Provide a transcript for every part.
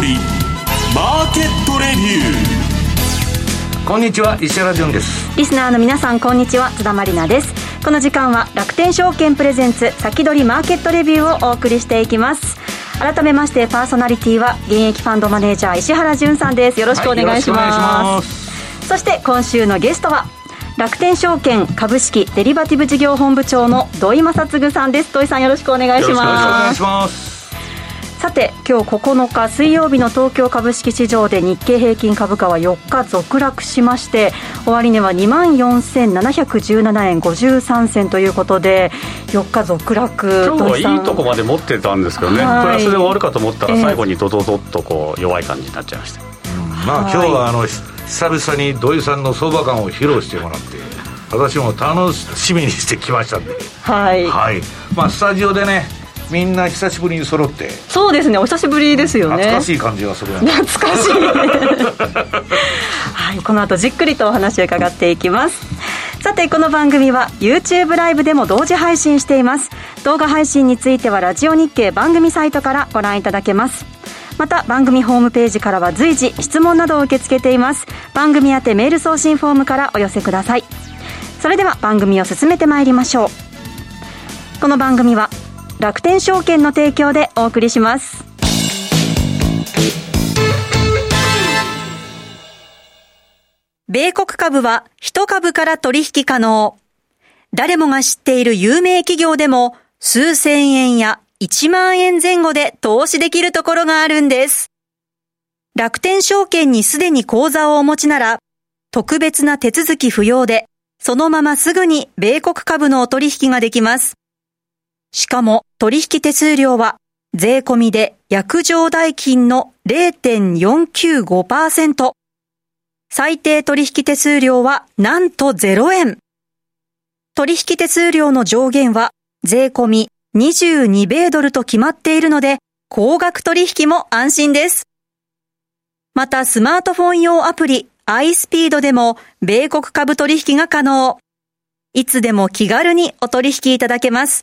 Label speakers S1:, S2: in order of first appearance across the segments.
S1: 先取りマーケットレビ
S2: ュー。こんにちは石原潤です。
S3: リスナーの皆さんこんにちは。津田まりなです。この時間は楽天証券プレゼンツ先取りマーケットレビューをお送りしていきます。改めましてパーソナリティは現役ファンドマネージャー石原潤さんです。よろしくお願いします、そして今週のゲストは楽天証券株式デリバティブ事業本部長の土井正嗣さんです。土井さんよろしくお願いしますさて今日9日水曜日の東京株式市場で日経平均株価は4日続落しまして終値は2万4717円53銭ということで4日続落
S4: 今日はいいとこまで持ってたんですけどね、はい、プラスで終わるかと思ったら最後にドドドッとこう弱い感じになっちゃいました、
S2: うん、まあ今日はあの久々に土井さんの相場感を披露してもらって 私も楽しみにしてきましたんで。
S3: はい、
S2: はい、まあスタジオでねみんな久しぶりに揃って。
S3: そうですねお久しぶりですよね。
S2: 懐かしい感じがする
S3: 懐かしい。はいこの後じっくりとお話を伺っていきます。さてこの番組は YouTube ライブでも同時配信しています。動画配信についてはラジオ日経番組サイトからご覧いただけます。また番組ホームページからは随時質問などを受け付けています。番組宛てメール送信フォームからお寄せください。それでは番組を進めてまいりましょう。この番組は楽天証券の提供でお送りします。米国株は1株から取引可能。誰もが知っている有名企業でも数千円や1万円前後で投資できるところがあるんです。楽天証券にすでに口座をお持ちなら、特別な手続き不要で、そのまますぐに米国株のお取引ができます。しかも取引手数料は税込みで約定代金の0.495%。最低取引手数料はなんと0円。取引手数料の上限は税込み22米ドルと決まっているので、高額取引も安心です。またスマートフォン用アプリ iSpeed でも米国株取引が可能。いつでも気軽にお取引いただけます。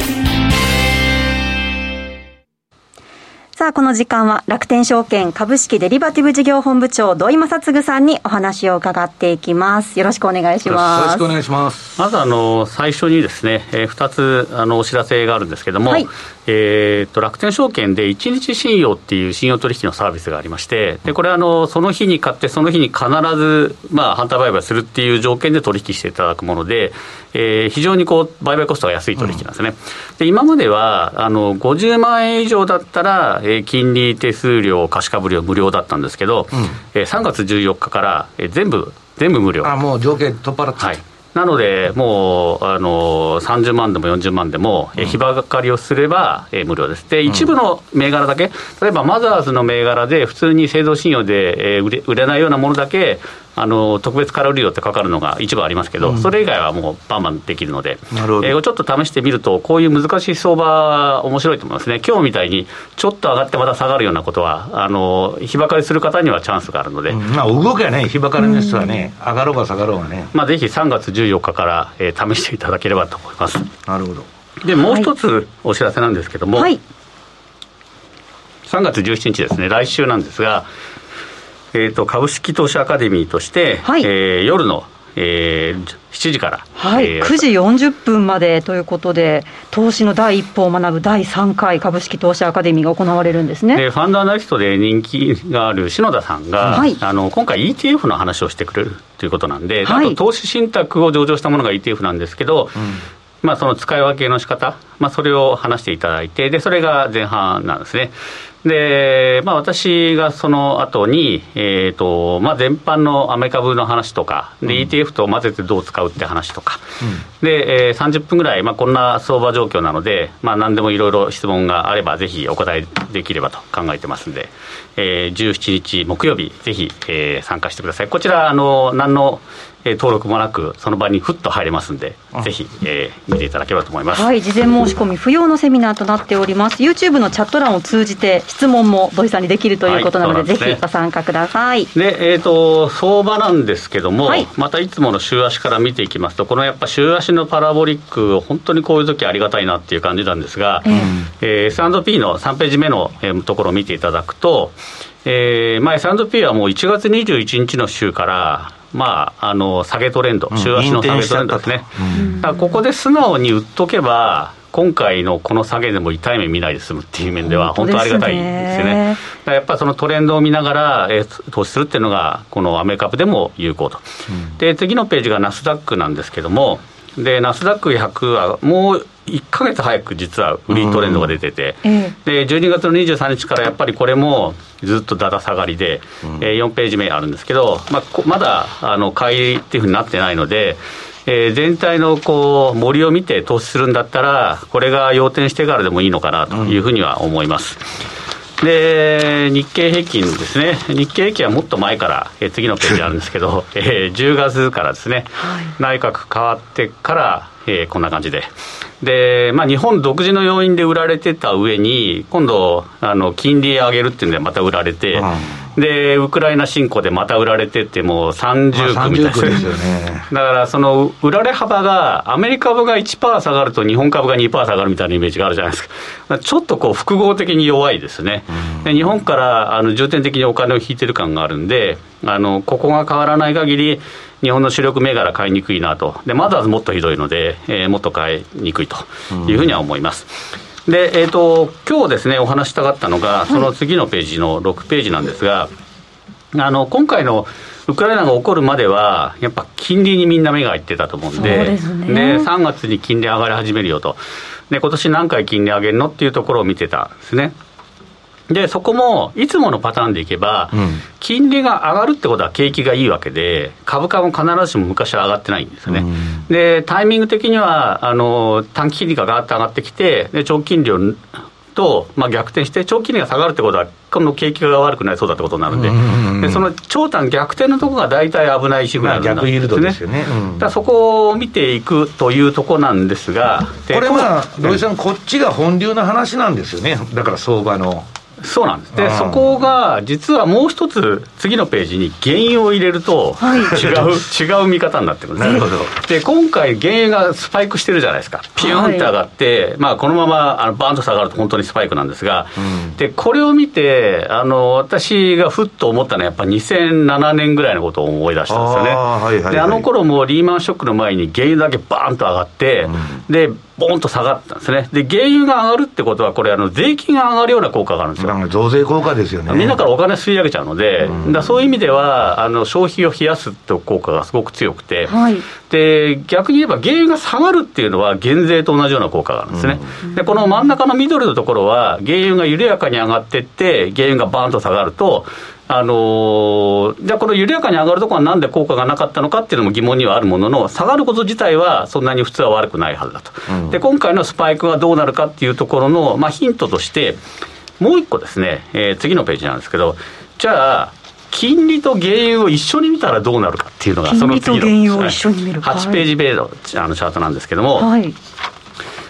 S3: あ、この時間は楽天証券株式デリバティブ事業本部長土井正嗣さんにお話を伺っていきます。よろしくお願いします。
S2: よろしくお願いします。
S4: まずあの最初にですね、えー、2つあのお知らせがあるんですけども、はい、えー、と楽天証券で1日信用っていう信用取引のサービスがありまして、でこれあの、その日に買って、その日に必ず、まあ、反対売買するっていう条件で取引していただくもので、えー、非常にこう売買コストが安い取引なんですね。うん、で今まではあの50万円以上だったら、えー、金利手数料、貸し株料無料だったんですけど、うん、えー、3月14日から、えー、全部、全部無料。
S2: あもう条件取っ払って、
S4: はい。なので、もうあの30万でも40万でも、うん、日ばかりをすれば、えー、無料です。で、一部の銘柄だけ、例えばマザーズの銘柄で、普通に製造信用で、えー、売れ売れないようなものだけ、あの特別カロリー料ってかかるのが一部ありますけど、うん、それ以外はもうバンバンできるので、なるほど。えー、ちょっと試してみると、こういう難しい相場、面白いと思いますね、今日みたいにちょっと上がってまた下がるようなことは、あの日ばかりする方にはチャンスがあるので、うん、
S2: まあ、動きはね、日ばかりの人はね、上がろうが下がろうがね、
S4: まあ、ぜひ3月14日から、えー、試していただければと思います。
S2: なるほど。
S4: でもう一つお知らせなんですけども、はい、3月17日ですね、来週なんですが、えーと、株式投資アカデミーとして、はい、えー、夜の、えー、7時から、
S3: はい、えー、9時40分までということで、投資の第一歩を学ぶ第3回株式投資アカデミーが行われるんですね。
S4: でファンドアナリストで人気がある篠田さんが、はい、あの今回、ETF の話をしてくれるということなんで、はい、あと投資信託を上場したものが ETF なんですけど、うん。まあ、その使い分けの仕方、まあ、それを話していただいて、で、それが前半なんですね。で、まあ、私がその後に、えーとまあ、全般のアメリカ株の話とか、で ETF と混ぜてどう使うって話とか、うん、でえー、30分ぐらい、まあ、こんな相場状況なので、まあ、何でもいろいろ質問があれば、ぜひお答えできればと考えてますんで、えー、17日木曜日、ぜひ、えー、参加してください。こちら、あの何のえー、登録もなく、その場にふっと入れますんで、ぜひ、えー、見ていただければと思います。
S3: はい、事前申し込み不要のセミナーとなっております。YouTube のチャット欄を通じて質問も土井さんにできるということなので、はい、でね、ぜひご参加ください。
S4: で、えっ、ー、と、相場なんですけども、はい、またいつもの週足から見ていきますと、このやっぱ週足のパラボリック、本当にこういう時ありがたいなっていう感じなんですが、えーえー、S&P の3ページ目のところを見ていただくと、えーまあ、S&P はもう1月21日の週から、まあ、あの下げトレンド、週足の下げトレンドですね、うん、ここで素直に売っとけば、今回のこの下げでも痛い目見ないで済むっていう面では、本当ありがたいですよね。やっぱりそのトレンドを見ながら、えー、投資するっていうのが、このアメリカ株でも有効と、うん、で次のページがナスダックなんですけども、でナスダック100はもう1か月早く実は売りトレンドが出てて、で12月の23日からやっぱりこれもずっとだだ下がりで、うん、えー、4ページ目あるんですけど、まあ、まだあの買いっていうふうになってないので、えー、全体のこう森を見て投資するんだったら、これが要点してからでもいいのかなというふうには思います。うん、で日経平均ですね、日経平均はもっと前から、えー、次のページあるんですけど、えー、10月からですね、はい、内閣変わってから、えー、こんな感じで。で、まあ、日本独自の要因で売られてた上に、今度、あの金利上げるっていうんで、また売られて、うん、で、ウクライナ侵攻でまた売られてって、もう30区みたいな、まあ、ですよね、だから、その売られ幅が、アメリカ株が1%下がると、日本株が2%下がるみたいなイメージがあるじゃないですか、ちょっとこう複合的に弱いですね、うん、で日本からあの重点的にお金を引いてる感があるんで、あのここが変わらない限り、日本の主力銘柄買いにくいなと、でまずはもっとひどいので、えー、もっと買いにくいというふうには思います。で、えーと、今日ですね、お話したかったのが、その次のページの6ページなんですが、あの今回のウクライナが起こるまでは、やっぱ金利にみんな目がいってたと思うんで、で、ね、3月に金利上がり始めるよと、で今年何回金利上げるのっていうところを見てたんですね。で、そこもいつものパターンでいけば、うん、金利が上がるってことは景気がいいわけで、株価も必ずしも昔は上がってないんですよね。うん、で、タイミング的には、あの短期金利がガーッと上がってきて、で長期金利をと、まあ、逆転して、長期金利が下がるってことは、この景気が悪くなりそうだってことになるんで、でその長短逆転のところが大体危ないシグナルなんですね。ですよね、うん、だそこを見ていくというところなんですが、
S2: これは土井さん、こっちが本流の話なんですよね、だから相場の。
S4: そうなんです、でそこが実はもう一つ、次のページに原油を入れると、違う、はい、違う見方になってくるんですで今回、原油がスパイクしてるじゃないですか、ピュンって上がって、はい、まあ、このままあのバーンと下がると本当にスパイクなんですが、うん、でこれを見てあの、私がふっと思ったのは、やっぱ2007年ぐらいのことを思い出したんですよね。あ,、はいはいはい、であの頃もリーマンショックの前に原油だけバーンと上がって、うん、でボンと下がったんですね。で、原油が上がるってことは、これ、あの税金が上がるような効果があるんですよ。
S2: 増税効果ですよね。
S4: みんなからお金吸い上げちゃうので、うん、だそういう意味では、あの消費を冷やすって効果がすごく強くて、はい、で、逆に言えば、原油が下がるっていうのは、減税と同じような効果があるんですね。うん、で、この真ん中の緑のところは、原油が緩やかに上がっていって、原油がバーンと下がると、あのー、じゃあこの緩やかに上がるところはなんで効果がなかったのかっていうのも疑問にはあるものの、下がること自体はそんなに普通は悪くないはずだと。うん、で、今回のスパイクがどうなるかっていうところの、まあ、ヒントとして、もう一個ですね、えー、次のページなんですけど、じゃあ、金利と原油を一緒に見たらどうなるかっていうのが、その次の8ページ目のあのチャートなんですけども、はい、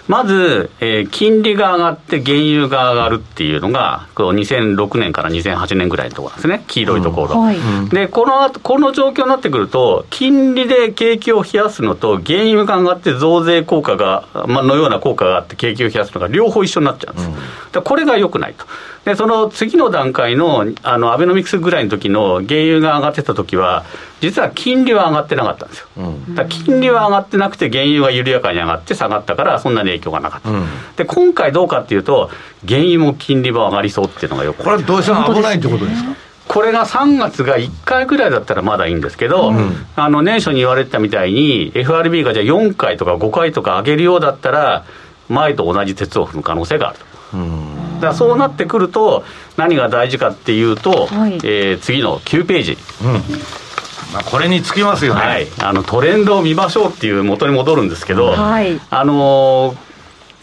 S4: まず、えー、金利が上がって原油が上がるっていうのが、この2006年から2008年ぐらいのところなんですね、黄色いところ。うんはい、でこの、この状況になってくると、金利で景気を冷やすのと、原油が上がって増税効果が、まあのような効果があって、景気を冷やすのが両方一緒になっちゃうんです。うん、これが良くないと。で、その次の段階の、あの、アベノミクスぐらいの時の原油が上がってた時は、実は金利は上がってなかったんですよ。うん、だ金利は上がってなくて、原油が緩やかに上がって下がったから、そんなに影響がなかった。うん、で、今回どうかっていうと、原油も金利も上がりそうっていうのがよく
S2: これ、どうしても危ないってことですか？
S4: これが3月が1回ぐらいだったらまだいいんですけど、うん、あの年初に言われてたみたいに、FRB がじゃあ4回とか5回とか上げるようだったら、前と同じ鉄を踏む可能性があると。だからそうなってくると、何が大事かっていうと、はい、えー、次の9ページ。うん。
S2: まあ、これにつきますよね、
S4: はい、あのトレンドを見ましょうっていう元に戻るんですけど、はい、あの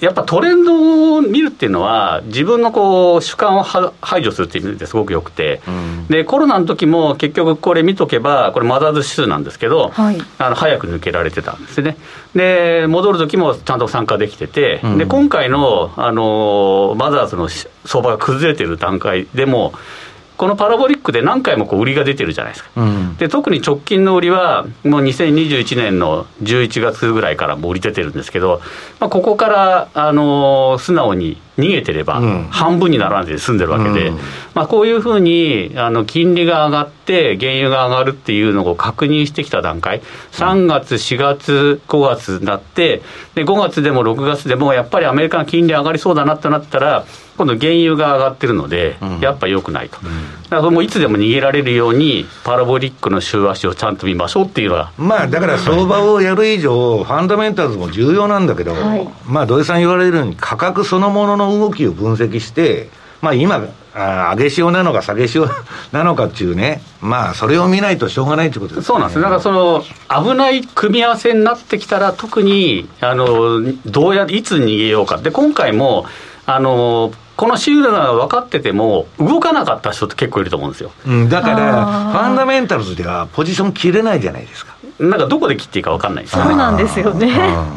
S4: やっぱトレンドを見るっていうのは、自分のこう主観を排除するっていう意味ですごくよくて、うん、でコロナの時も結局、これ見とけば、これ、マザーズ指数なんですけど、はい、あの早く抜けられてたんですね、で戻る時もちゃんと参加できてて、うん、で今回のあのマザーズの相場が崩れてる段階でも、このパラボリックで何回もこう売りが出てるじゃないですか、うん、で特に直近の売りは、もう2021年の11月ぐらいからも売り出てるんですけど、まあ、ここから、あのー、素直に逃げてれば、半分にならないで済んでるわけで、うん、まあ、こういうふうにあの金利が上がって、原油が上がるっていうのを確認してきた段階、3月、4月、5月になって、で5月でも6月でも、やっぱりアメリカの金利上がりそうだなってなったら、今度、原油が上がってるので、やっぱ良くないと、だからもういつでも逃げられるように、パラボリックの週足をちゃんと見ましょうっていうのは。
S2: まあ、だから相場をやる以上、ファンダメンタルズも重要なんだけど、はい、まあ、土井さん言われるように、価格そのものの動きを分析して、まあ、今、あ上げ潮なのか下げ潮 なのかっていうね、まあ、それを見ないとしょうがないってことです、ね、
S4: そうなんですだからその危ない組み合わせになってきたら、特にあのどうやいつ逃げようか。で、今回もあのこのシールが分かってても、動かなかった人って結構いると思うんですよ、
S2: うん、だから、ファンダメンタルズではポジション切れないじゃないですか。
S4: なんかどこで切っていいか分かんないです
S3: よね。そうなんですよね。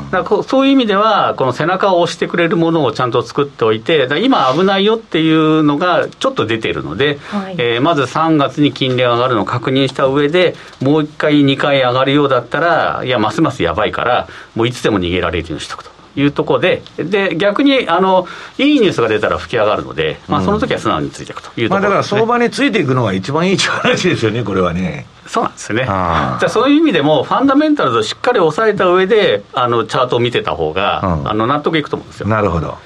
S4: だからそういう意味では、この背中を押してくれるものをちゃんと作っておいて、今危ないよっていうのがちょっと出てるので、はい、えー、まず3月に金利が上がるのを確認した上で、もう1回、2回上がるようだったら、いや、ますますやばいから、もういつでも逃げられるようにしとくと。いうところで、で逆にあのいいニュースが出たら吹き上がるので、まあ、その時は素直についていくというところ、ね、まあ、
S2: だから相場についていくのが一番いい話ですよね、これはね。
S4: そうなんですね。じゃあそういう意味でも、ファンダメンタルズをしっかり抑えた上で、あのチャートを見てた方が、うん、あの納得いくと思うんですよ。
S2: なるほど。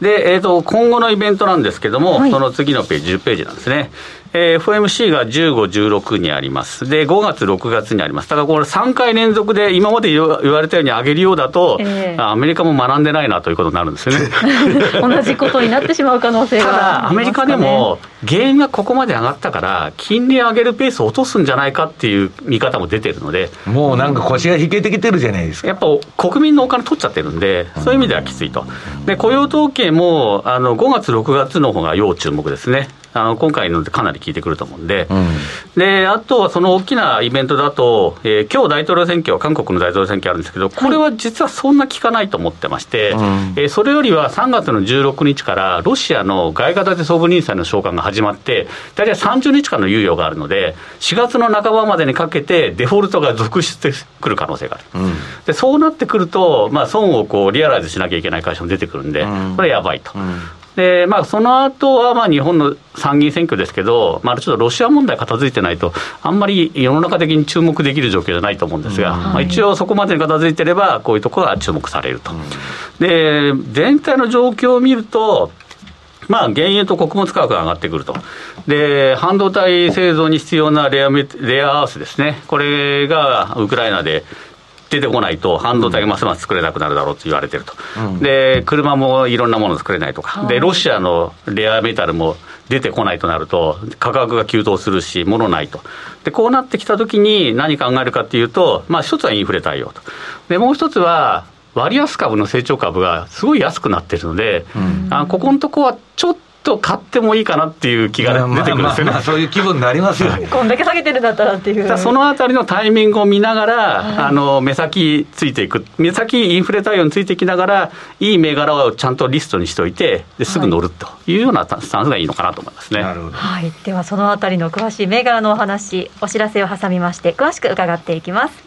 S4: で、えーと、今後のイベントなんですけども、はい、その次のページ、10ページなんですね。えー、FMC が15、16にあります。で、5月、6月にあります。だからこれ3回連続で今まで言われたように上げるようだと、えー、アメリカも学んでないなということになるんですよね。
S3: 同じことになってしまう可能性が、
S4: ね、ただ、アメリカでも、原因がここまで上がったから、金利上げるペースを落とすんじゃないかっていう見方も出てるので。
S2: もうなんか腰が引けてきてるじゃないですか。
S4: やっぱ国民のお金取っちゃってるんで、そういう意味ではきついと。で、雇用統計も、あの、5月、6月の方が要注目ですね。あの今回のでかなり効いてくると思うんで、うん、であとはその大きなイベントだと、えー、今日大統領選挙、韓国の大統領選挙あるんですけど、これは実はそんな効かないと思ってまして、はい、えー、それよりは3月の16日からロシアの外貨建て総務人裁の召喚が始まって、大体30日間の猶予があるので、4月の半ばまでにかけて、デフォルトが続出してくる可能性がある、うん、でそうなってくると、まあ、損をこうリアライズしなきゃいけない会社も出てくるんで、これやばいと。で、まあ、その後はまあ日本の参議院選挙ですけど、まあ、ちょっとロシア問題片付いてないと、あんまり世の中的に注目できる状況じゃないと思うんですが、うん、まあ、一応そこまでに片付いてれば、こういうところが注目されると。うん、で、全体の状況を見ると、まあ、原油と穀物価格が上がってくると。で、半導体製造に必要なレアメレアアースですね。これがウクライナで出てこないと、半導体がますます作れなくなるだろうと言われてると、うん、で車もいろんなもの作れないと。か、でロシアのレアメタルも出てこないとなると、価格が急騰するし、物ないと、でこうなってきたときに、何考えるかっていうと、まあ、一つはインフレ対応と、でもう一つは、割安株の成長株がすごい安くなってるので、うん、あここのとこはちょっと買ってもいいかなっていう気が出てくるんですよね、まあまあ、
S2: そういう気分になりますよ。
S3: こんだけ下げてるんだったらっていう。
S4: そのあたりのタイミングを見ながら、はい、あの目先ついていく。目先インフレ対応についていきながらいい銘柄をちゃんとリストにしておいてですぐ乗るというようなスタンスがいいのかなと思いますね、
S3: はい、ではそのあたりの詳しい銘柄のお話お知らせを挟みまして詳しく伺っていきます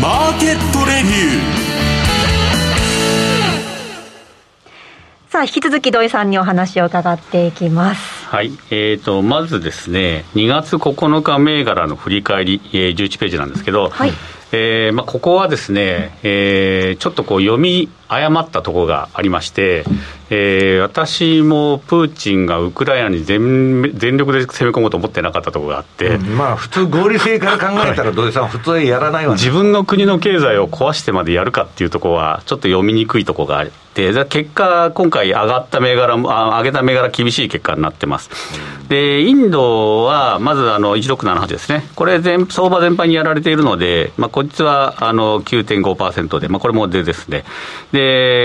S1: マーケットレビュ
S3: ーさあ、引き続き土井さんにお話を伺っていきます。
S4: はい。えっ、ー、と、まずですね、2月9日銘柄の振り返り、えー、11ページなんですけど、はい。えーまあ、ここはですね、えー、ちょっとこう読み誤ったところがありまして、えー、私もプーチンがウクライナに全全力で攻め込もうと思ってなかったところがあって、
S2: うん、まあ普通合理性から考えたら土井さん、普通やらないわ、
S4: ね、自分の国の経済を壊してまでやるかっていうところはちょっと読みにくいところがあって結果今回上がった銘柄あ上げた銘柄厳しい結果になってます、でインドはまずあの1678ですね。これ全相場全般にやられているので、まあ、こいつはあの9.5%で、まあ、これもでですね。で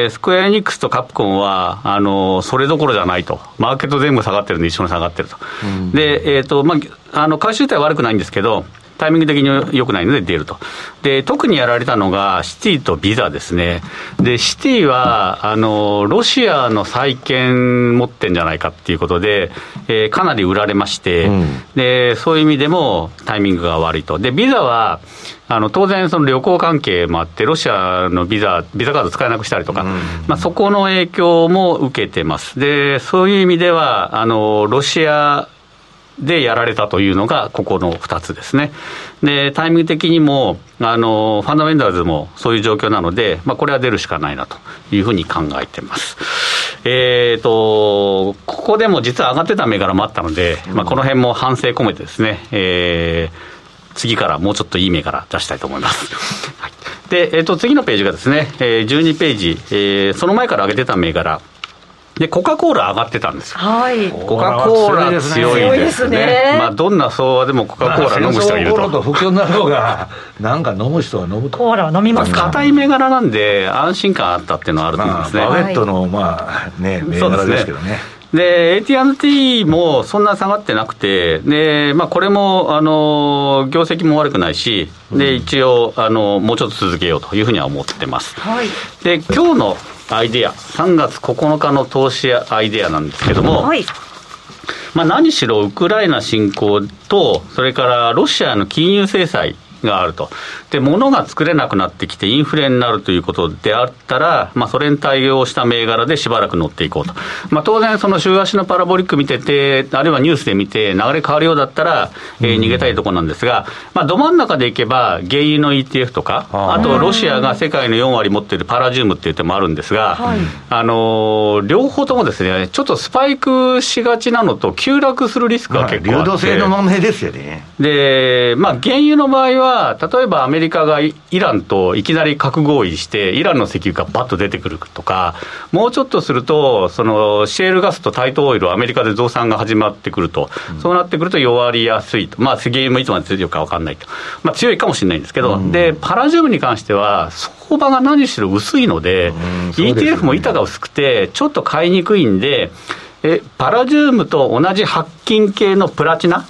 S4: スクエアエニックスとカプコンはあのそれどころじゃないと、マーケット全部下がってるんで、一緒に下がってると、うん、でえーとまあ、あの回収体は悪くないんですけど、タイミング的に良くないので出ると。で、特にやられたのが、シティとビザですね。で、シティは、あの、ロシアの債権持ってんじゃないかっていうことで、えー、かなり売られまして、うん、で、そういう意味でもタイミングが悪いと。で、ビザは、あの当然、その旅行関係もあって、ロシアのビザ、ビザカード使えなくしたりとか、うん、まあ、そこの影響も受けてます。で、そういう意味では、あのロシアでやられたというのが、ここの2つですね。で、タイミング的にも、あの、ファンダメンタルズもそういう状況なので、まあ、これは出るしかないなというふうに考えてます。えっ、ー、と、ここでも実は上がってた銘柄もあったので、まあ、この辺も反省込めてですね、えー、次からもうちょっといい銘柄出したいと思います。はい、で、えっ、ー、と、次のページがですね、えー、12ページ、えー、その前から上げてた銘柄、で、コカ・コーラ上がってたんですよ。
S3: はい。
S4: コカ・コーラ強いですね。ねまあ、どんな相場でもコカ・コーラ飲む人がいると。まあ、
S2: と不況になろうが、なんか飲む人は飲むと。
S3: コーラは飲みますか？
S4: 硬い銘柄なんで、安心感あったっていうのはあると思いますね。
S2: まあ、バゲットの、まあ、ね、銘柄ですけどね。
S4: で、AT&T もそんな下がってなくて、でまあ、これもあの業績も悪くないし、で一応あの、もうちょっと続けようというふうには思ってます。はい、で今日のアイデア、3月9日の投資アイデアなんですけども、はい、まあ、何しろウクライナ侵攻と、それからロシアの金融制裁があると。で、物が作れなくなってきてインフレになるということであったら、まあ、それに対応した銘柄でしばらく乗っていこうと。まあ、当然、その週足のパラボリック見てて、あるいはニュースで見て、流れ変わるようだったら、えー、逃げたいところなんですが、まあ、ど真ん中でいけば、原油の ETF とか、あとロシアが世界の4割持っているパラジウムっていう手もあるんですが、はい、あのー、両方ともですね、ちょっとスパイクしがちなのと、急落するリスクが結構あって、流動
S2: 性の問題ですよね。
S4: で、まあ、原油の場合は、例えばアメリカがイランといきなり核合意して、イランの石油がばっと出てくるとか、もうちょっとすると、そのシェールガスとタイトオイル、アメリカで増産が始まってくると、うん、そうなってくると弱りやすいと、まあ、石油もいつまで強いか分かんないと、まあ、強いかもしれないんですけど、うん、でパラジウムに関しては、相場が何しろ薄いので、うん、ETF も板が薄くて、ちょっと買いにくいんで、えパラジウムと同じ白金系のプラチナ、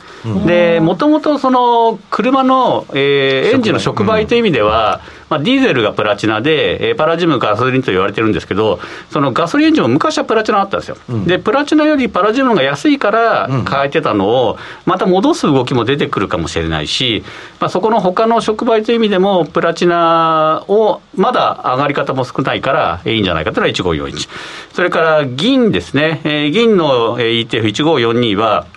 S4: で、もともとその車の、えー、エンジンの触媒という意味では、まあ、ディーゼルがプラチナで、えー、パラジムガソリンと言われてるんですけど、そのガソリンエンジンも昔はプラチナあったんですよ。うん、で、プラチナよりパラジムが安いから変えてたのを、また戻す動きも出てくるかもしれないし、まあ、そこの他の触媒という意味でも、プラチナをまだ上がり方も少ないからいいんじゃないかというのは1541。それから銀ですね、えー、銀の ETF1542 は、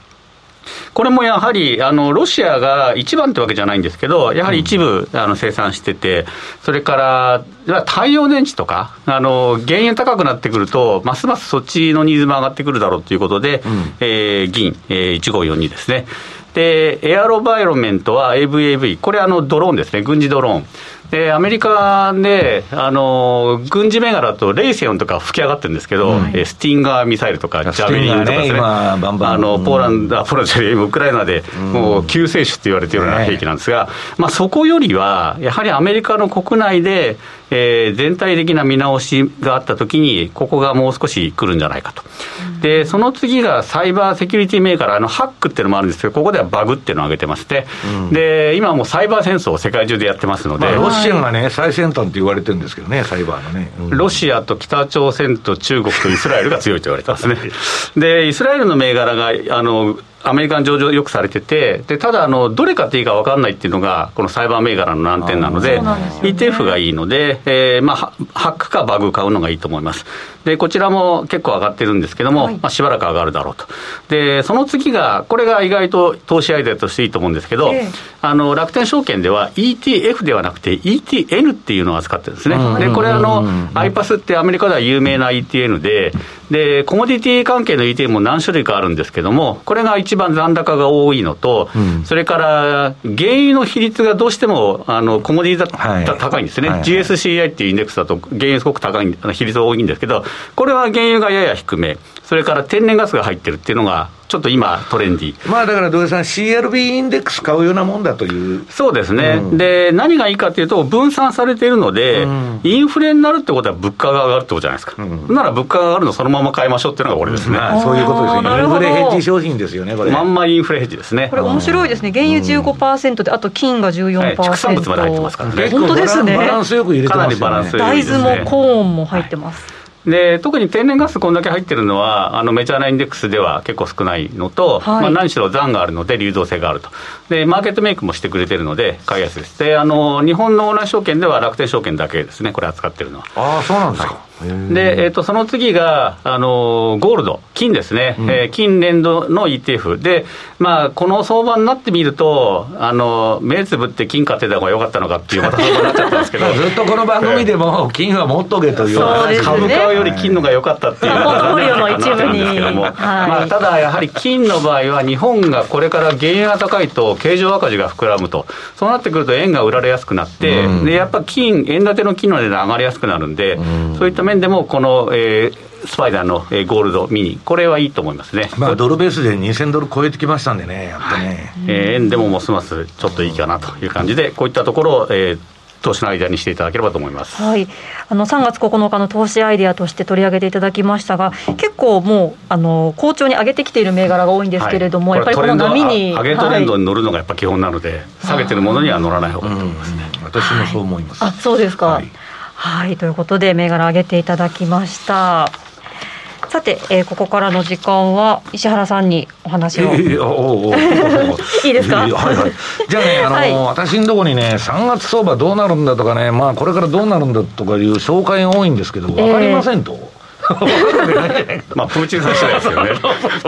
S4: これもやはりあのロシアが一番ってわけじゃないんですけど、やはり一部、あの生産してて、それから太陽電池とか、あの原油高くなってくると、ますますそっちのニーズも上がってくるだろうということで、うん、えー、銀、えー、1542ですね。で、エアロバイロメントは AVAV、これあのドローンですね、軍事ドローン。でアメリカで、あの軍事銘柄とレイセオンとか吹き上がってるんですけど、はい、スティンガーミサイルとか、ジャベリンとかあのポーランド、ポーランドウクライナで、もう救世主って言われてるような兵器なんですが、まあ、そこよりは、やはりアメリカの国内で、えー、全体的な見直しがあったときに、ここがもう少し来るんじゃないかと。で、その次がサイバーセキュリティメーカー、あのハックっていうのもあるんですけど、ここではバグっていうのを挙げてまして、うん、で、今もうサイバー戦争を世界中でやってますので。まあ、
S2: ロシアがね、最先端って言われてるんですけどね、サイバーのね。
S4: うん、ロシアと北朝鮮と中国とイスラエルが強いと言われてますね。で、イスラエルの銘柄が、あの、アメリカン上場よくされてて、でただあの、どれ買っていいか分かんないっていうのが、このサイバー銘柄の難点なので、でね、ETF がいいので、えーまあ、ハックかバグ買うのがいいと思います。でこちらも結構上がってるんですけども、はい、まあ、しばらく上がるだろうと。で、その次が、これが意外と投資アイデアとしていいと思うんですけど、えー、あの楽天証券では ETF ではなくて ETN っていうのを扱ってるんですね。で、これあの、iPass ってアメリカでは有名な ETN で、で、コモディティ関係の ETF も何種類かあるんですけども、これが一番残高が多いのと、うん、それから原油の比率がどうしてもあのコモディだ、はい、高いんですね、はい、GSCI っていうインデックスだと原油すごく高い比率が多いんですけど、これは原油がやや低め、それから天然ガスが入ってるっていうのが、ちょっと今、トレンディ。
S2: まあだから土井さん、CRB インデックス買うようなもんだという。
S4: そうですね、うん、で何がいいかというと、分散されているので、うん、インフレになるってことは物価が上がるってことじゃないですか、うん、なら物価が上がるのそのまま買いましょうっていうのが俺ですね、
S2: そういうことですよ、インフレヘッジ商品ですよね、これ。
S4: まんまインフレヘッジですね。
S3: これ、面白いですね、原油15%で、あと金が14%、はい、畜
S4: 産物まで入ってますからね、
S3: 本当ですね、
S2: バランスよく入れてますよ
S3: ね、大豆もコーンも入ってます。はい
S4: で特に天然ガスこんだけ入ってるのは、あのメジャーなインデックスでは結構少ないのと、はい、まあ、何しろ残があるので、流動性があるとで、マーケットメイクもしてくれてるので、買いやすいです。であの日本のオーナー証券では楽天証券だけですね、これ扱ってるのは。
S2: あそうなんですか、はい
S4: で、えーと、その次が、あのゴールド、金ですね、うん、えー、金連動の ETF で、まあ、この相場になってみると、あの目つぶって金買ってた方が良かったのかっていう、また相場になっちゃったんですけど、
S2: ずっとこの番組でも、金は持っとけという、
S3: ね、
S4: 株買うより金のが良かったっていう、ポートフォリオの一部に、まあ、ただやはり金の場合は、日本がこれから原油が高いと、経常赤字が膨らむと、そうなってくると、円が売られやすくなって、うん、でやっぱ金、円建ての金の値段上がりやすくなるんで、うん、そういった面でも、この、えー、スパイダーの、えー、ゴールドミニ、これはいいと思いますね、
S2: まあ、ドルベースで2000ドル超えてきましたんでね、やっぱね、はい、
S4: えー、円でもますますちょっといいかなという感じで、こういったところを、えー、投資のアイデアにしていただければと思います、
S3: はい、あの3月9日の投資アイデアとして取り上げていただきましたが、結構もうあの好調に上げてきている銘柄が多いんですけれども、はい、やっぱりこの波に
S4: 上げトレンドに乗るのがやっぱ基本なので、下げてるものには乗らない方がいいと思いますね、
S2: 私もそう思います。
S3: あそうですか、はい、ということで、銘柄上げていただきました。さて、えー、ここからの時間は石原さんにお話を。い いですか？はいはい。
S2: じゃあね、あのーはい、私のところにね、3月相場どうなるんだとかね、まあこれからどうなるんだとかいう紹介が多いんですけど、わかりませんと。えー
S4: まあ、プーチンさん次第ですよね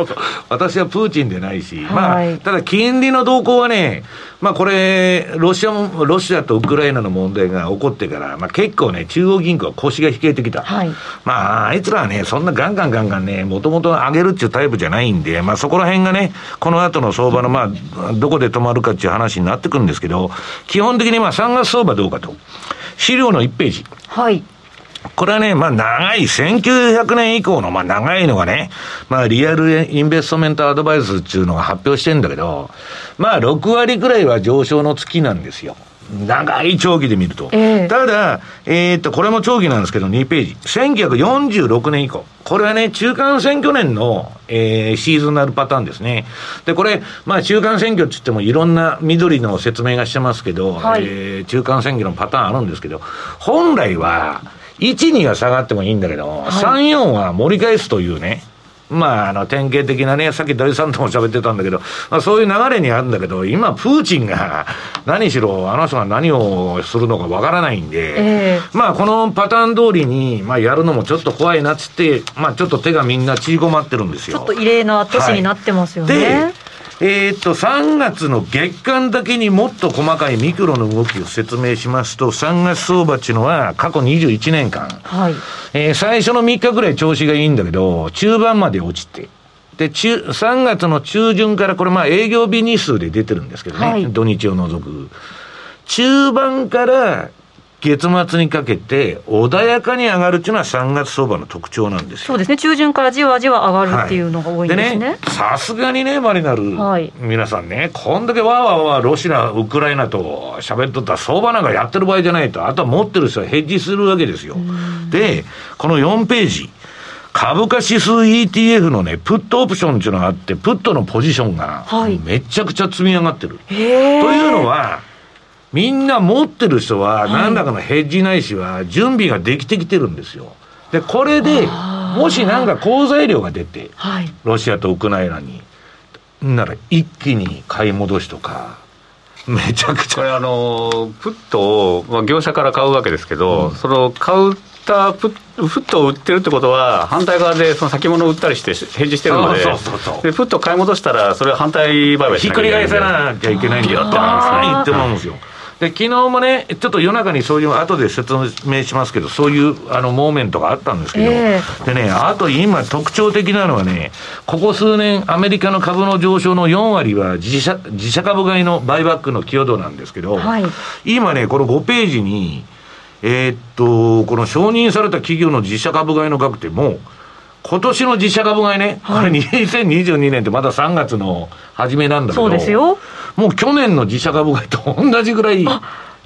S2: 私はプーチンでないし、まあ、ただ金利の動向はね、まあ、これ、ロシアも、ロシアとウクライナの問題が起こってから、まあ、結構ね、中央銀行は腰が引けてきた。はい、まあ、あいつらはね、そんなガンガンガンガンね、もともと上げるっていうタイプじゃないんで、まあ、そこら辺がね、この後の相場の、まあ、どこで止まるかっていう話になってくるんですけど、基本的にまあ、3月相場どうかと。資料の1ページ。
S3: はい。
S2: これはね、まあ長い、1900年以降の、まあ長いのがね、まあリアルインベストメントアドバイスっていうのが発表してんだけど、まあ6割くらいは上昇の月なんですよ。長い長期で見ると。えー、ただ、えー、っと、これも長期なんですけど、2ページ。1946年以降。これはね、中間選挙年の、えー、シーズナルパターンですね。で、これ、まあ、中間選挙って言ってもいろんな緑の説明がしてますけど、はい、えー、中間選挙のパターンあるんですけど、本来は、1、2が下がってもいいんだけど、はい、3、4は盛り返すというね、まあ、あの、典型的なね、さっき土井さんとも喋ってたんだけど、まあ、そういう流れにあるんだけど、今、プーチンが、何しろ、あの人が何をするのかわからないんで、えー、まあ、このパターン通りに、まあ、やるのもちょっと怖いなっつって、まあ、ちょっと手がみんな縮こまってるんですよ。
S3: ちょっと異例な年になってますよね。
S2: はいえー、っと、3月の月間だけにもっと細かいミクロの動きを説明しますと、3月相場っていうのは過去21年間、はい。えー、最初の3日ぐらい調子がいいんだけど、中盤まで落ちて、で、中、3月の中旬から、これまあ営業日日数で出てるんですけどね、はい、土日を除く。中盤から月末にかけて穏やかに上がるっていうのは3月相場の特徴なんですよ。
S3: そうですね。中旬からじわじわ上がるっていうのが多いんです
S2: ね。さすがにね、マリナル、はい、皆さんね、こんだけわーわーわーロシア、ウクライナと喋っとったら相場なんかやってる場合じゃないと、あとは持ってる人はヘッジするわけですよ。で、この4ページ。株価指数 ETF のね、プットオプションっていうのがあって、プットのポジションが、めちゃくちゃ積み上がってる。はい、というのは、みんな持ってる人は、何らかのヘッジないしは、準備ができてきてるんですよ。で、これで、もしなんか好材料が出て、はい、ロシアとウクライナに、なら一気に買い戻しとか、めちゃくちゃ。
S4: これあの、プットを、まあ、業者から買うわけですけど、うん、その買うたプットを売ってるってことは、反対側でその先物を売ったりして、返事してるので、そうそうそうでプット買い戻したら、それは反対売買
S2: しなきゃいけない。ひっくり返さなきゃいけないんだよって言ってるんですよ。で昨日もね、ちょっと夜中にそういう、後で説明しますけど、そういうあのモーメントがあったんですけど、えー、でね、あと今、特徴的なのはね、ここ数年、アメリカの株の上昇の4割は自社自社株買いのバイバックの寄与度なんですけど、はい、今ね、この5ページに、えー、っと、この承認された企業の自社株買いの額ってもう、今年の自社株買いね、はい、これ2022年ってまだ3月の初めなんだけど、
S3: そうですよ。
S2: もう去年の自社株買いと同じぐらい、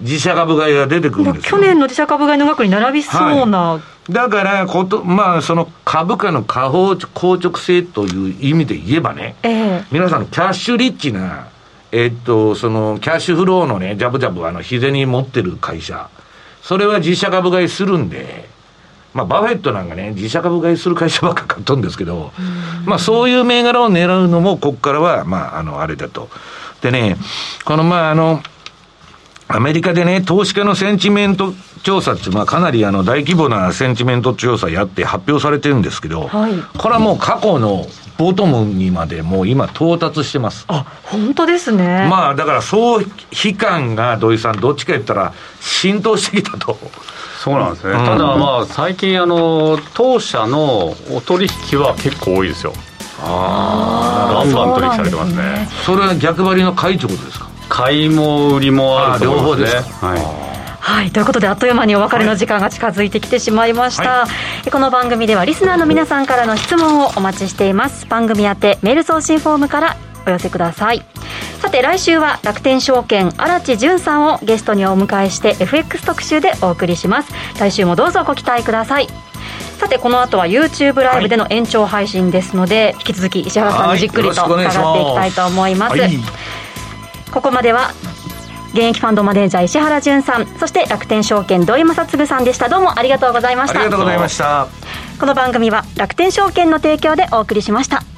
S2: 自社株買いが出てくるんです
S3: 去年の自社株買いの額に並びそうな、はい、
S2: だからこと、まあ、その株価の下方硬直性という意味で言えばね、えー、皆さん、キャッシュリッチな、えー、っと、そのキャッシュフローのね、ジャブジャブ、あの、日銭持ってる会社、それは自社株買いするんで、まあ、バフェットなんかね、自社株買いする会社ばっか買っとるんですけど、まあ、そういう銘柄を狙うのも、ここからは、まあ、あの、あれだと。でね、この、まあ、あの、アメリカでね、投資家のセンチメント調査って、まあ、かなりあの大規模なセンチメント調査やって発表されてるんですけど、はい、これはもう過去のボトムにまでもう今到達してます。
S3: あ、本当ですね。
S2: まあ、だから、総悲観が土井さん、どっちか言ったら浸透してきたと。
S4: そうなんですね、うん、ただまあ最近あの当社のお取引は結構多いですよああバンバン取引されてますね。
S2: それは逆張りの買いということですか？
S4: 買いも売りもあると思いますね
S3: はい。はい、ということであっという間にお別れの時間が近づいてきてしまいました、はい、この番組ではリスナーの皆さんからの質問をお待ちしています。番組宛てメール送信フォームからお寄せください。さて来週は楽天証券荒地潤さんをゲストにお迎えして FX 特集でお送りします。来週もどうぞご期待くださいさてこの後は YouTube ライブでの延長配信ですので、はい、引き続き石原さんにじっくりと伺っていきたいと思います、はい、ここまでは現役ファンドマネージャー石原潤さんそして楽天証券土井正嗣さんでした。どうもありがとうございました。
S2: ありがとうございました。
S3: この番組は楽天証券の提供でお送りしました